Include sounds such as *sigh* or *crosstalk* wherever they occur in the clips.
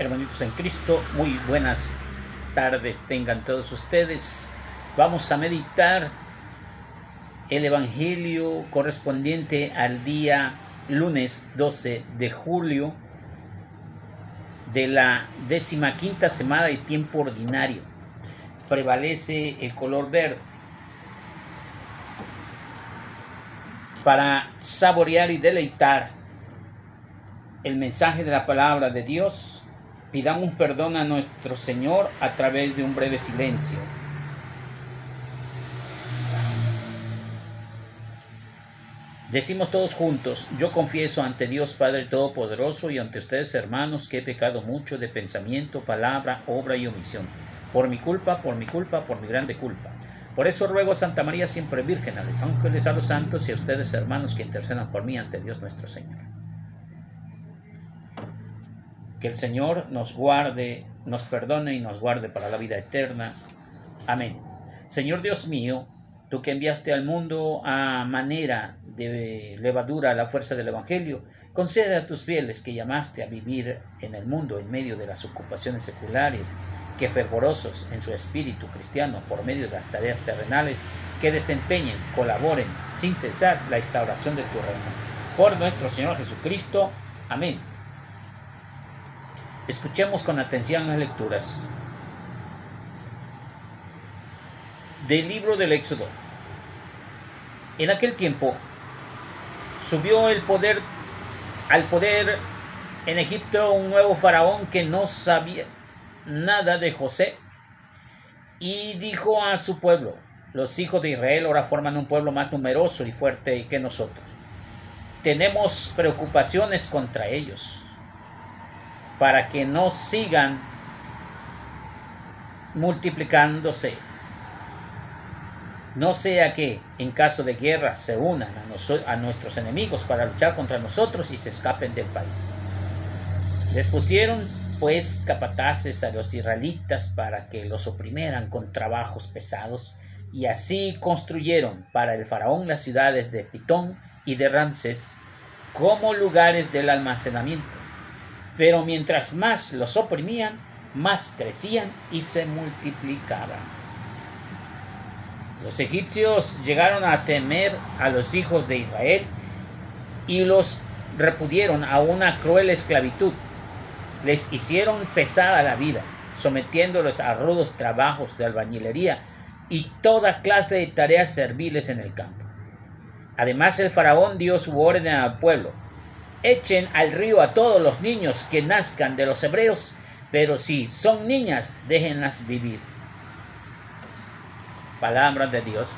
Hermanitos en Cristo, muy buenas tardes tengan todos ustedes. Vamos a meditar el Evangelio correspondiente al día lunes 12 de julio de la décima quinta semana de tiempo ordinario. Prevalece el color verde. Para saborear y deleitar el mensaje de la palabra de Dios, pidamos perdón a nuestro Señor a través de un breve silencio. Decimos todos juntos, yo confieso ante Dios Padre Todopoderoso y ante ustedes hermanos que he pecado mucho de pensamiento, palabra, obra y omisión. Por mi culpa, por mi culpa, por mi grande culpa. Por eso ruego a Santa María siempre Virgen, a los ángeles, a los santos y a ustedes hermanos que intercedan por mí ante Dios nuestro Señor. Que el Señor nos guarde, nos perdone y nos guarde para la vida eterna. Amén. Señor Dios mío, tú que enviaste al mundo a manera de levadura la fuerza del Evangelio, concede a tus fieles que llamaste a vivir en el mundo en medio de las ocupaciones seculares, que fervorosos en su espíritu cristiano por medio de las tareas terrenales, que desempeñen, colaboren sin cesar la instauración de tu reino. Por nuestro Señor Jesucristo. Amén. Escuchemos con atención las lecturas del libro del Éxodo. En aquel tiempo subió el poder al poder en Egipto un nuevo faraón que no sabía nada de José y dijo a su pueblo, los hijos de Israel ahora forman un pueblo más numeroso y fuerte que nosotros. Tenemos preocupaciones contra ellos para que no sigan multiplicándose. No sea que en caso de guerra se unan a, a, nuestros enemigos para luchar contra nosotros y se escapen del país. Les pusieron pues capataces a los israelitas para que los oprimieran con trabajos pesados y así construyeron para el faraón las ciudades de Pitón y de Ramses como lugares del almacenamiento pero mientras más los oprimían, más crecían y se multiplicaban. Los egipcios llegaron a temer a los hijos de Israel y los repudieron a una cruel esclavitud. Les hicieron pesada la vida, sometiéndolos a rudos trabajos de albañilería y toda clase de tareas serviles en el campo. Además el faraón dio su orden al pueblo, echen al río a todos los niños que nazcan de los hebreos, pero si son niñas, déjenlas vivir. Palabra de Dios,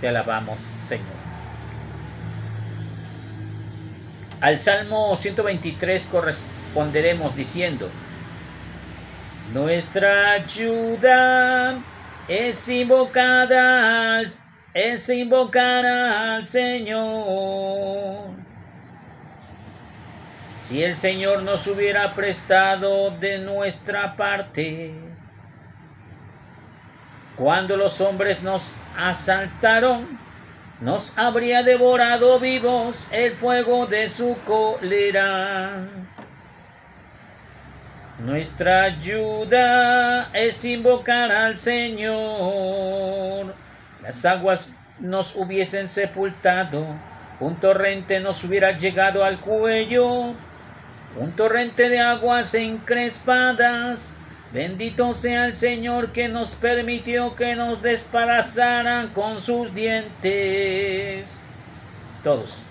te alabamos, Señor. Al Salmo 123 corresponderemos diciendo, Nuestra ayuda es invocada, es invocar al Señor si el Señor nos hubiera prestado de nuestra parte, cuando los hombres nos asaltaron, nos habría devorado vivos el fuego de su cólera. Nuestra ayuda es invocar al Señor. Las aguas nos hubiesen sepultado, un torrente nos hubiera llegado al cuello un torrente de aguas encrespadas. Bendito sea el Señor que nos permitió que nos despedazaran con sus dientes. Todos.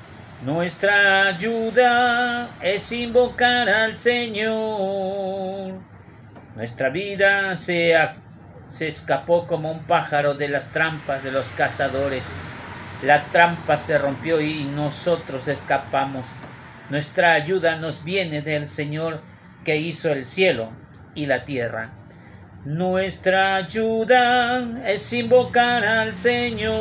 Nuestra ayuda es invocar al Señor. Nuestra vida se escapó como un pájaro de las trampas de los cazadores. La trampa se rompió y nosotros escapamos. Nuestra ayuda nos viene del Señor que hizo el cielo y la tierra. Nuestra ayuda es invocar al Señor.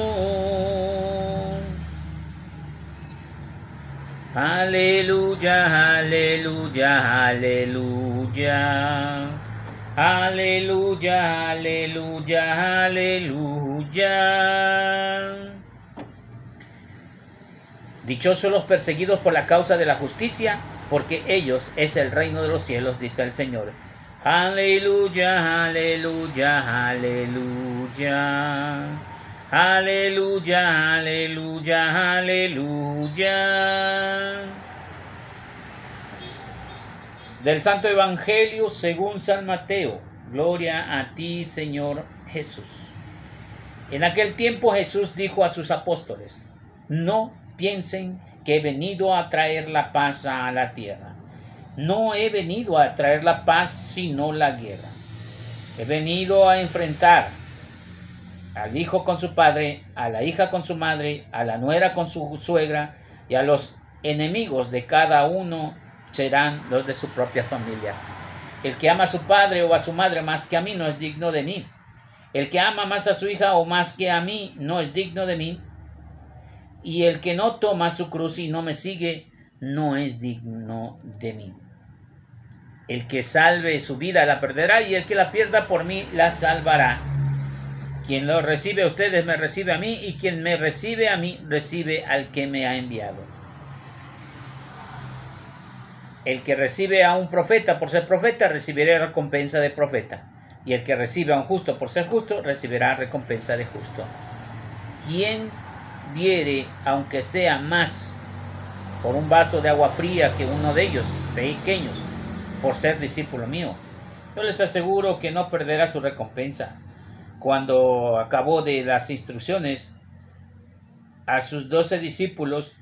Aleluya, aleluya, aleluya. Aleluya, aleluya, aleluya. Dichosos los perseguidos por la causa de la justicia, porque ellos es el reino de los cielos, dice el Señor. Aleluya, aleluya, aleluya. Aleluya, aleluya, aleluya. Del Santo Evangelio según San Mateo. Gloria a ti, Señor Jesús. En aquel tiempo Jesús dijo a sus apóstoles, no piensen que he venido a traer la paz a la tierra. No he venido a traer la paz sino la guerra. He venido a enfrentar al hijo con su padre, a la hija con su madre, a la nuera con su suegra y a los enemigos de cada uno serán los de su propia familia. El que ama a su padre o a su madre más que a mí no es digno de mí. El que ama más a su hija o más que a mí no es digno de mí. Y el que no toma su cruz y no me sigue no es digno de mí. El que salve su vida la perderá y el que la pierda por mí la salvará. Quien lo recibe a ustedes me recibe a mí y quien me recibe a mí recibe al que me ha enviado. El que recibe a un profeta por ser profeta recibirá recompensa de profeta. Y el que recibe a un justo por ser justo recibirá recompensa de justo. Quien diere, aunque sea más, por un vaso de agua fría que uno de ellos, pequeños, por ser discípulo mío, yo les aseguro que no perderá su recompensa. Cuando acabó de las instrucciones a sus doce discípulos,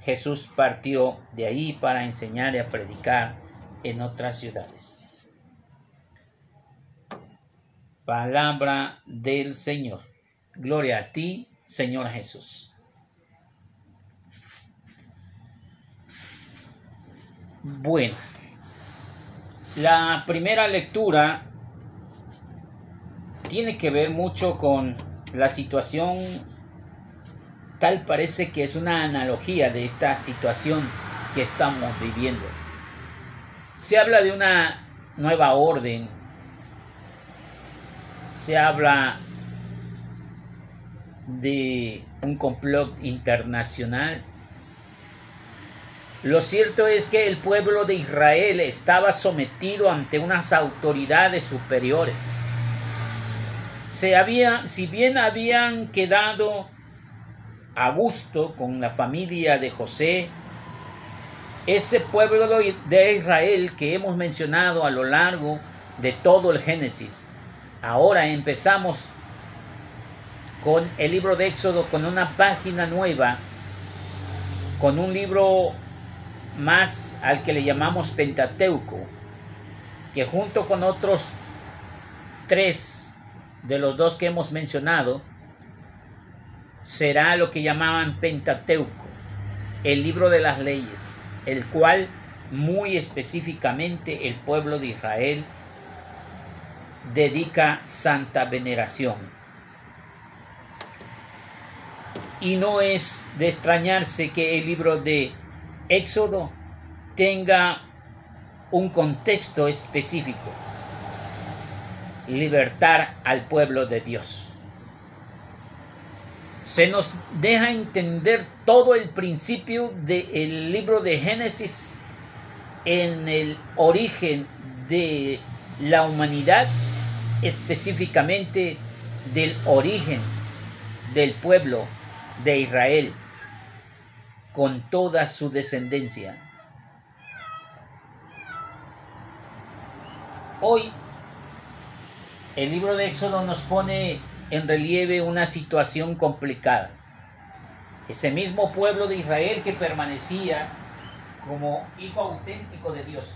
Jesús partió de ahí para enseñar y a predicar en otras ciudades. Palabra del Señor. Gloria a ti, Señor Jesús. Bueno, la primera lectura tiene que ver mucho con la situación Tal parece que es una analogía de esta situación que estamos viviendo. Se habla de una nueva orden. Se habla de un complot internacional. Lo cierto es que el pueblo de Israel estaba sometido ante unas autoridades superiores. Se había, si bien habían quedado a gusto con la familia de José, ese pueblo de Israel que hemos mencionado a lo largo de todo el Génesis. Ahora empezamos con el libro de Éxodo, con una página nueva, con un libro más al que le llamamos Pentateuco, que junto con otros tres de los dos que hemos mencionado, será lo que llamaban Pentateuco, el libro de las leyes, el cual muy específicamente el pueblo de Israel dedica santa veneración. Y no es de extrañarse que el libro de Éxodo tenga un contexto específico, libertar al pueblo de Dios. Se nos deja entender todo el principio del libro de Génesis en el origen de la humanidad, específicamente del origen del pueblo de Israel, con toda su descendencia. Hoy el libro de Éxodo nos pone en relieve una situación complicada. Ese mismo pueblo de Israel que permanecía como hijo auténtico de Dios,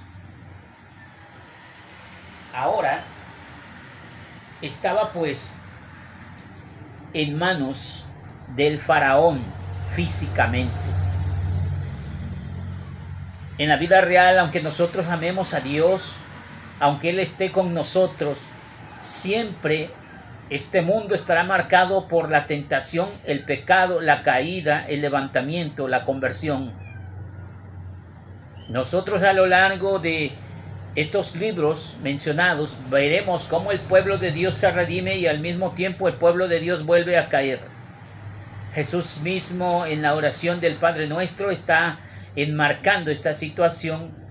ahora estaba pues en manos del faraón físicamente. En la vida real, aunque nosotros amemos a Dios, aunque Él esté con nosotros, siempre este mundo estará marcado por la tentación, el pecado, la caída, el levantamiento, la conversión. Nosotros a lo largo de estos libros mencionados veremos cómo el pueblo de Dios se redime y al mismo tiempo el pueblo de Dios vuelve a caer. Jesús mismo en la oración del Padre Nuestro está enmarcando esta situación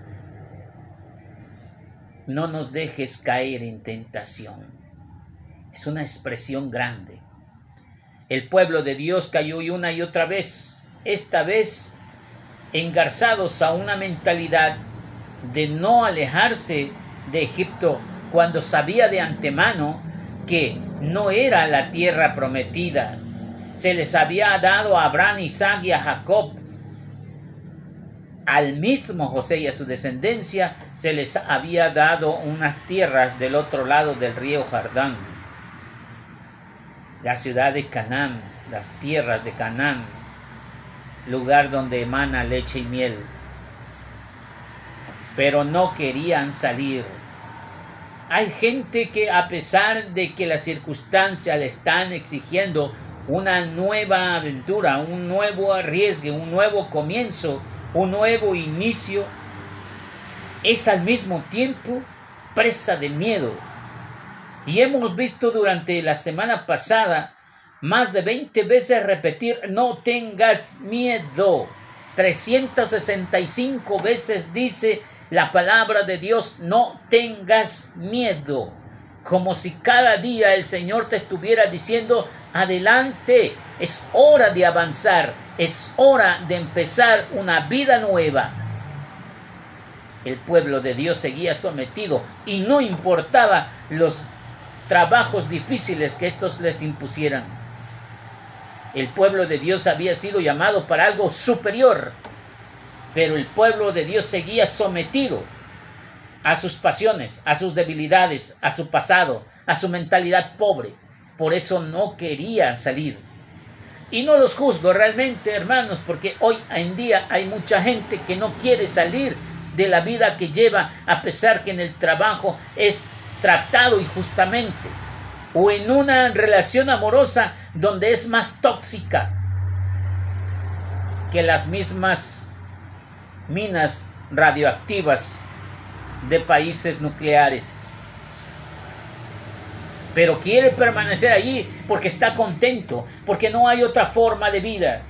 no nos dejes caer en tentación. Es una expresión grande. El pueblo de Dios cayó una y otra vez, esta vez engarzados a una mentalidad de no alejarse de Egipto cuando sabía de antemano que no era la tierra prometida. Se les había dado a Abraham, Isaac y a Jacob al mismo José y a su descendencia se les había dado unas tierras del otro lado del río Jordán. La ciudad de Canaán, las tierras de Canaán, lugar donde emana leche y miel. Pero no querían salir. Hay gente que a pesar de que las circunstancias le están exigiendo una nueva aventura, un nuevo arriesgue, un nuevo comienzo, un nuevo inicio, es al mismo tiempo presa de miedo. Y hemos visto durante la semana pasada más de 20 veces repetir no tengas miedo. 365 veces dice la palabra de Dios no tengas miedo. Como si cada día el Señor te estuviera diciendo adelante, es hora de avanzar, es hora de empezar una vida nueva. El pueblo de Dios seguía sometido y no importaba los trabajos difíciles que estos les impusieran. El pueblo de Dios había sido llamado para algo superior, pero el pueblo de Dios seguía sometido a sus pasiones, a sus debilidades, a su pasado, a su mentalidad pobre. Por eso no quería salir. Y no los juzgo realmente, hermanos, porque hoy en día hay mucha gente que no quiere salir de la vida que lleva a pesar que en el trabajo es tratado injustamente o en una relación amorosa donde es más tóxica que las mismas minas radioactivas de países nucleares pero quiere permanecer allí porque está contento, porque no hay otra forma de vida.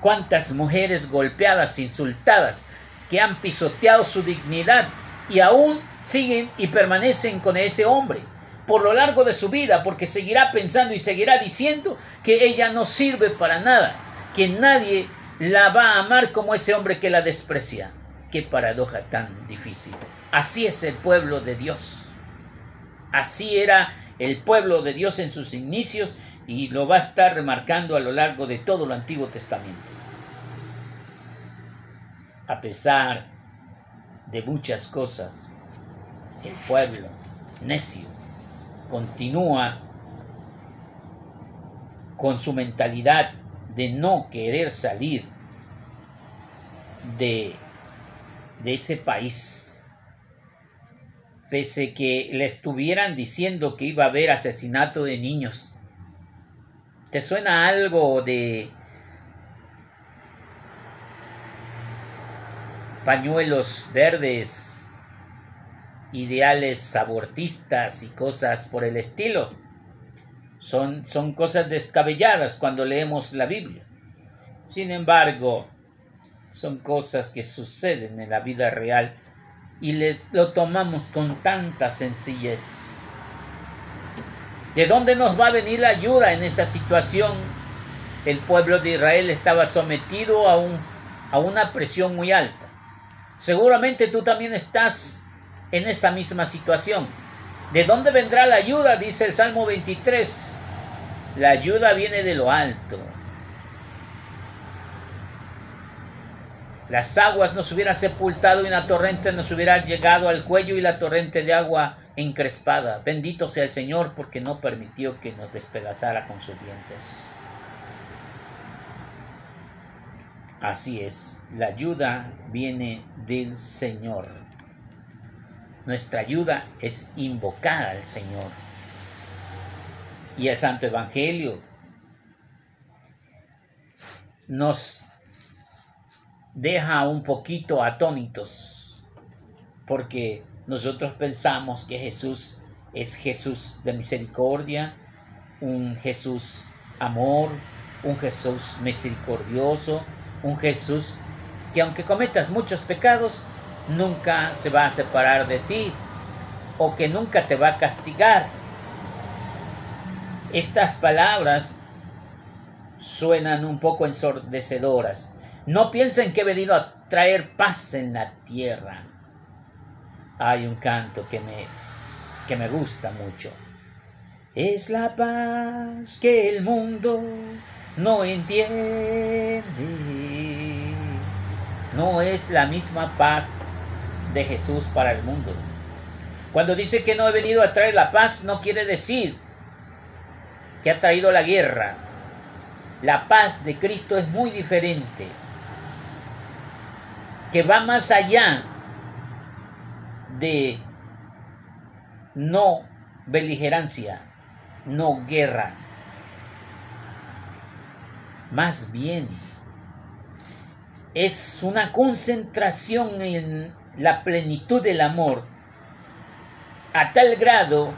Cuántas mujeres golpeadas, insultadas, que han pisoteado su dignidad y aún siguen y permanecen con ese hombre por lo largo de su vida, porque seguirá pensando y seguirá diciendo que ella no sirve para nada, que nadie la va a amar como ese hombre que la desprecia. Qué paradoja tan difícil. Así es el pueblo de Dios. Así era el pueblo de Dios en sus inicios y lo va a estar remarcando a lo largo de todo el Antiguo Testamento. A pesar de muchas cosas, el pueblo necio continúa con su mentalidad de no querer salir de, de ese país pese que le estuvieran diciendo que iba a haber asesinato de niños. ¿Te suena algo de pañuelos verdes, ideales abortistas y cosas por el estilo? Son, son cosas descabelladas cuando leemos la Biblia. Sin embargo, son cosas que suceden en la vida real y le, lo tomamos con tanta sencillez. ¿De dónde nos va a venir la ayuda en esa situación? El pueblo de Israel estaba sometido a, a una presión muy alta. Seguramente tú también estás en esta misma situación. ¿De dónde vendrá la ayuda? Dice el Salmo 23. La ayuda viene de lo alto. Las aguas nos hubieran sepultado y la torrente nos hubiera llegado al cuello y la torrente de agua encrespada. Bendito sea el Señor porque no permitió que nos despedazara con sus dientes. Así es, la ayuda viene del Señor. Nuestra ayuda es invocar al Señor. Y el Santo Evangelio nos deja un poquito atónitos, porque nosotros pensamos que Jesús es Jesús de misericordia, un Jesús amor, un Jesús misericordioso, un Jesús que aunque cometas muchos pecados, nunca se va a separar de ti, o que nunca te va a castigar. Estas palabras suenan un poco ensordecedoras. No piensen que he venido a traer paz en la tierra. Hay un canto que me, que me gusta mucho. Es la paz que el mundo no entiende. No es la misma paz de Jesús para el mundo. Cuando dice que no he venido a traer la paz, no quiere decir que ha traído la guerra. La paz de Cristo es muy diferente, que va más allá de no beligerancia, no guerra. Más bien, es una concentración en la plenitud del amor a tal grado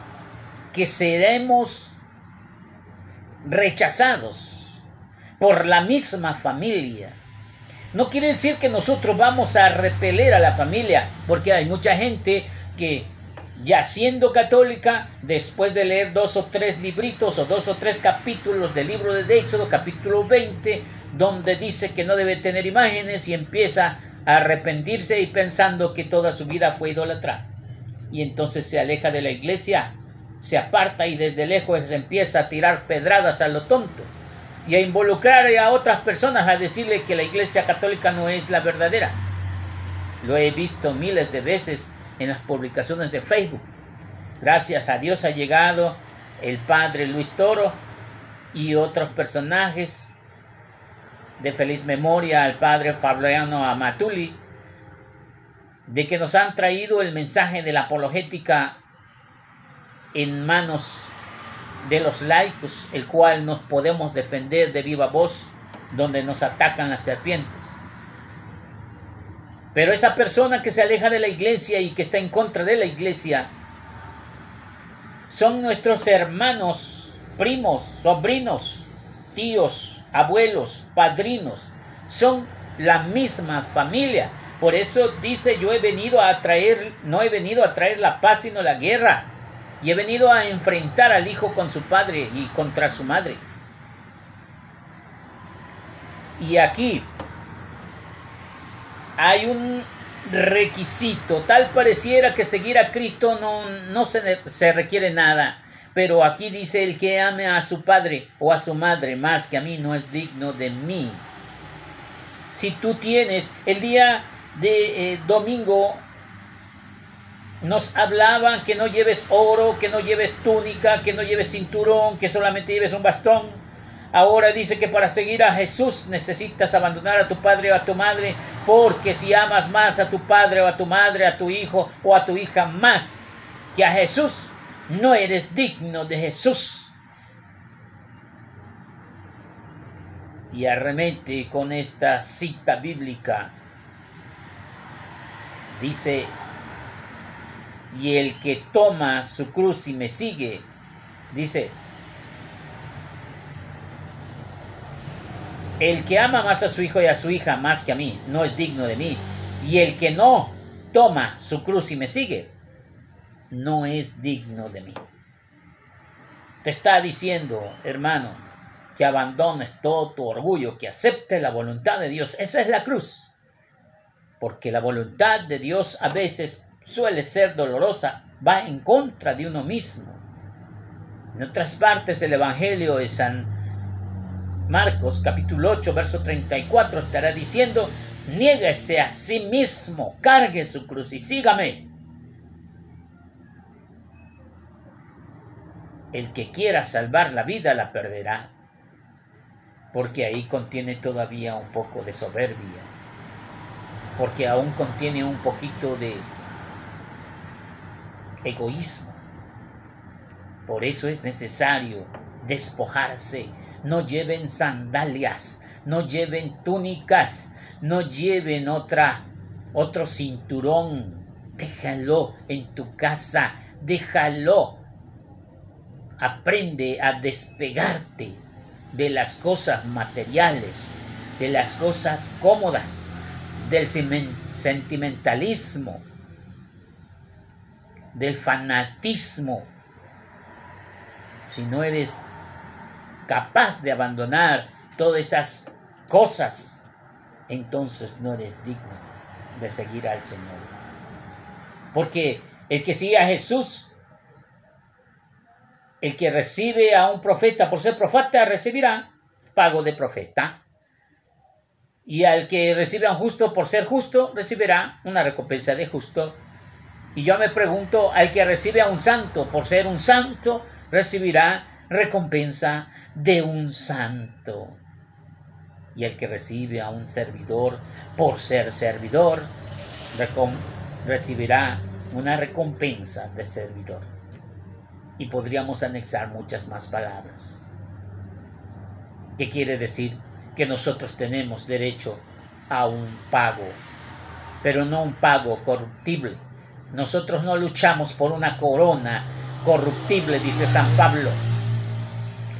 que seremos rechazados por la misma familia. No quiere decir que nosotros vamos a repeler a la familia, porque hay mucha gente que ya siendo católica, después de leer dos o tres libritos o dos o tres capítulos del libro de Éxodo, capítulo 20, donde dice que no debe tener imágenes y empieza a arrepentirse y pensando que toda su vida fue idólatra. Y entonces se aleja de la iglesia se aparta y desde lejos empieza a tirar pedradas a lo tonto y a involucrar a otras personas a decirle que la Iglesia Católica no es la verdadera. Lo he visto miles de veces en las publicaciones de Facebook. Gracias a Dios ha llegado el padre Luis Toro y otros personajes de feliz memoria al padre Fabiano Amatuli, de que nos han traído el mensaje de la apologética en manos de los laicos, el cual nos podemos defender de viva voz donde nos atacan las serpientes. Pero esa persona que se aleja de la iglesia y que está en contra de la iglesia son nuestros hermanos, primos, sobrinos, tíos, abuelos, padrinos, son la misma familia. Por eso dice, yo he venido a traer, no he venido a traer la paz sino la guerra y he venido a enfrentar al hijo con su padre y contra su madre. Y aquí hay un requisito, tal pareciera que seguir a Cristo no, no se, se requiere nada, pero aquí dice el que ame a su padre o a su madre más que a mí no es digno de mí. Si tú tienes el día de eh, domingo nos hablaban que no lleves oro, que no lleves túnica, que no lleves cinturón, que solamente lleves un bastón. Ahora dice que para seguir a Jesús necesitas abandonar a tu padre o a tu madre, porque si amas más a tu padre o a tu madre, a tu hijo o a tu hija más que a Jesús, no eres digno de Jesús. Y arremete con esta cita bíblica. Dice y el que toma su cruz y me sigue, dice, el que ama más a su hijo y a su hija más que a mí, no es digno de mí. Y el que no toma su cruz y me sigue, no es digno de mí. Te está diciendo, hermano, que abandones todo tu orgullo, que aceptes la voluntad de Dios. Esa es la cruz. Porque la voluntad de Dios a veces suele ser dolorosa, va en contra de uno mismo. En otras partes del Evangelio de San Marcos capítulo 8 verso 34 estará diciendo, niéguese a sí mismo, cargue su cruz y sígame. El que quiera salvar la vida la perderá, porque ahí contiene todavía un poco de soberbia, porque aún contiene un poquito de egoísmo. Por eso es necesario despojarse. No lleven sandalias, no lleven túnicas, no lleven otra otro cinturón. Déjalo en tu casa, déjalo. Aprende a despegarte de las cosas materiales, de las cosas cómodas, del sentimentalismo, del fanatismo, si no eres capaz de abandonar todas esas cosas, entonces no eres digno de seguir al Señor. Porque el que sigue a Jesús, el que recibe a un profeta por ser profeta, recibirá pago de profeta. Y al que recibe a un justo por ser justo, recibirá una recompensa de justo. Y yo me pregunto, al que recibe a un santo por ser un santo, recibirá recompensa de un santo. Y el que recibe a un servidor por ser servidor, recibirá una recompensa de servidor. Y podríamos anexar muchas más palabras. ¿Qué quiere decir? Que nosotros tenemos derecho a un pago, pero no un pago corruptible. Nosotros no luchamos por una corona corruptible, dice San Pablo.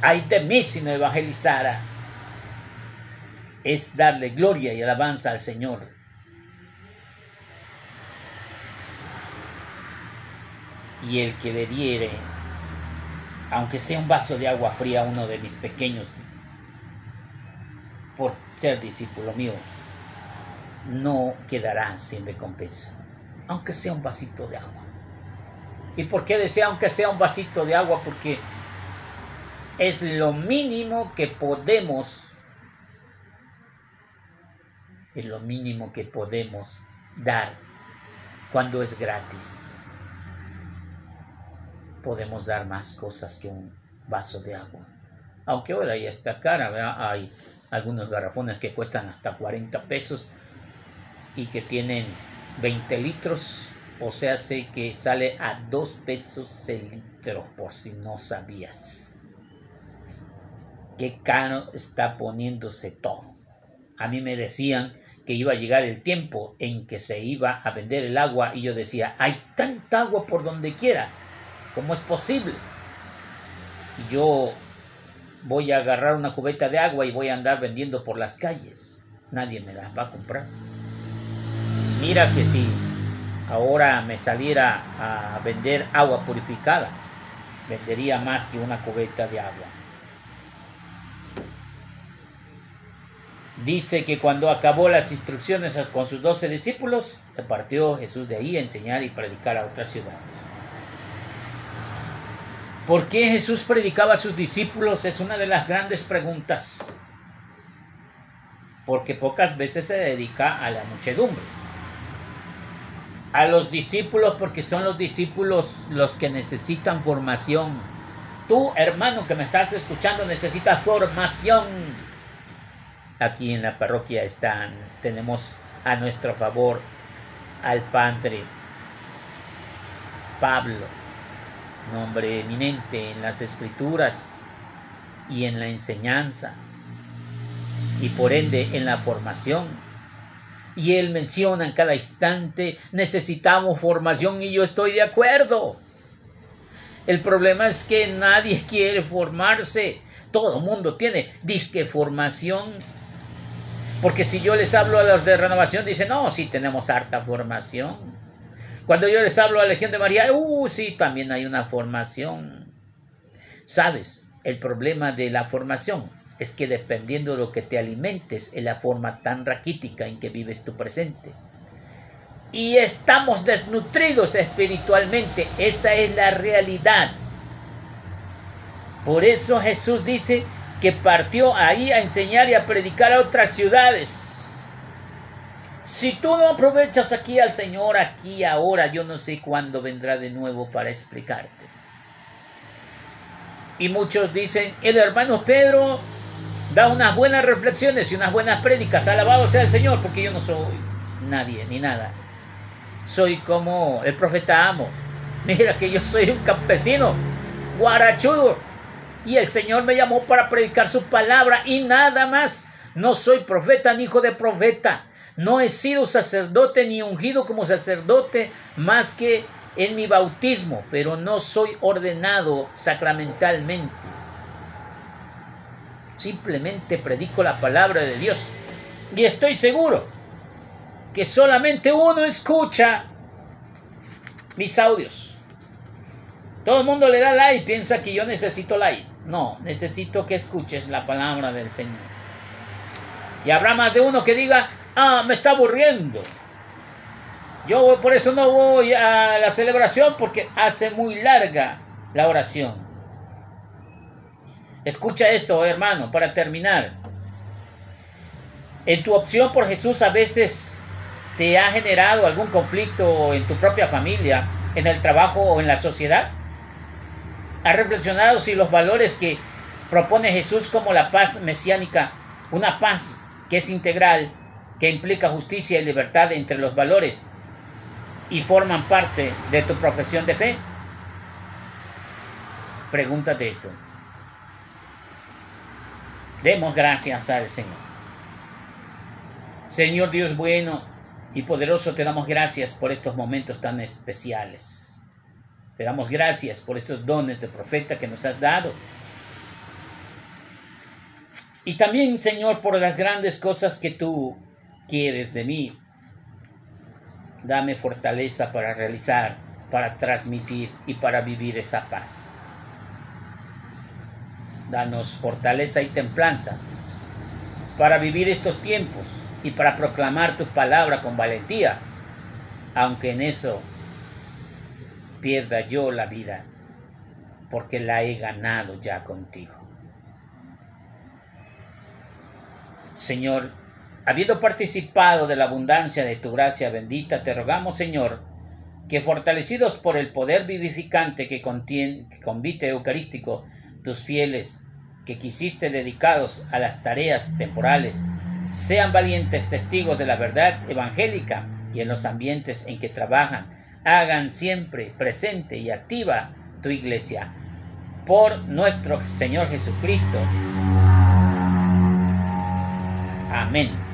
Ay de mí si no evangelizara. Es darle gloria y alabanza al Señor. Y el que le diere, aunque sea un vaso de agua fría a uno de mis pequeños, por ser discípulo mío, no quedará sin recompensa, aunque sea un vasito de agua. ¿Y por qué desea aunque sea un vasito de agua? Porque es lo mínimo que podemos, es lo mínimo que podemos dar cuando es gratis. Podemos dar más cosas que un vaso de agua. Aunque ahora ya está cara, hay algunos garrafones que cuestan hasta 40 pesos y que tienen 20 litros o sea, sé que sale a 2 pesos el litro, por si no sabías. Qué caro está poniéndose todo. A mí me decían que iba a llegar el tiempo en que se iba a vender el agua y yo decía, hay tanta agua por donde quiera, ¿cómo es posible? Y yo voy a agarrar una cubeta de agua y voy a andar vendiendo por las calles. Nadie me la va a comprar. Mira que si ahora me saliera a vender agua purificada, vendería más que una cubeta de agua. Dice que cuando acabó las instrucciones con sus doce discípulos, se partió Jesús de ahí a enseñar y predicar a otras ciudades. ¿Por qué Jesús predicaba a sus discípulos? Es una de las grandes preguntas. Porque pocas veces se dedica a la muchedumbre a los discípulos porque son los discípulos los que necesitan formación. Tú, hermano que me estás escuchando, necesitas formación. Aquí en la parroquia están, tenemos a nuestro favor al Padre Pablo, nombre eminente en las escrituras y en la enseñanza y por ende en la formación y él menciona en cada instante, necesitamos formación y yo estoy de acuerdo. El problema es que nadie *laughs* quiere formarse. Todo mundo tiene disque formación. Porque si yo les hablo a los de renovación, dicen, no, sí tenemos harta formación. Cuando yo les hablo a la Legión de María, uh, sí, también hay una formación. ¿Sabes? El problema de la formación es que dependiendo de lo que te alimentes es la forma tan raquítica en que vives tu presente. Y estamos desnutridos espiritualmente, esa es la realidad. Por eso Jesús dice que partió ahí a enseñar y a predicar a otras ciudades. Si tú no aprovechas aquí al Señor, aquí, ahora, yo no sé cuándo vendrá de nuevo para explicarte. Y muchos dicen, el hermano Pedro da unas buenas reflexiones y unas buenas prédicas. Alabado sea el Señor, porque yo no soy nadie ni nada. Soy como el profeta Amos. Mira que yo soy un campesino, guarachudo. Y el Señor me llamó para predicar su palabra y nada más. No soy profeta ni hijo de profeta. No he sido sacerdote ni ungido como sacerdote más que en mi bautismo, pero no soy ordenado sacramentalmente. Simplemente predico la palabra de Dios. Y estoy seguro que solamente uno escucha mis audios. Todo el mundo le da like, piensa que yo necesito like. No, necesito que escuches la palabra del Señor. Y habrá más de uno que diga, ah, me está aburriendo. Yo por eso no voy a la celebración porque hace muy larga la oración. Escucha esto, hermano, para terminar. En tu opción por Jesús a veces te ha generado algún conflicto en tu propia familia, en el trabajo o en la sociedad. ¿Has reflexionado si los valores que propone Jesús como la paz mesiánica, una paz que es integral, que implica justicia y libertad entre los valores y forman parte de tu profesión de fe? Pregúntate esto. Demos gracias al Señor. Señor Dios bueno y poderoso, te damos gracias por estos momentos tan especiales. Te damos gracias por estos dones de profeta que nos has dado. Y también, Señor, por las grandes cosas que tú quieres de mí. Dame fortaleza para realizar, para transmitir y para vivir esa paz. Danos fortaleza y templanza para vivir estos tiempos y para proclamar tu palabra con valentía, aunque en eso pierda yo la vida, porque la he ganado ya contigo. Señor, habiendo participado de la abundancia de tu gracia bendita, te rogamos, Señor, que fortalecidos por el poder vivificante que, contiene, que convite eucarístico, tus fieles que quisiste dedicados a las tareas temporales, sean valientes testigos de la verdad evangélica y en los ambientes en que trabajan, hagan siempre presente y activa tu iglesia. Por nuestro Señor Jesucristo. Amén.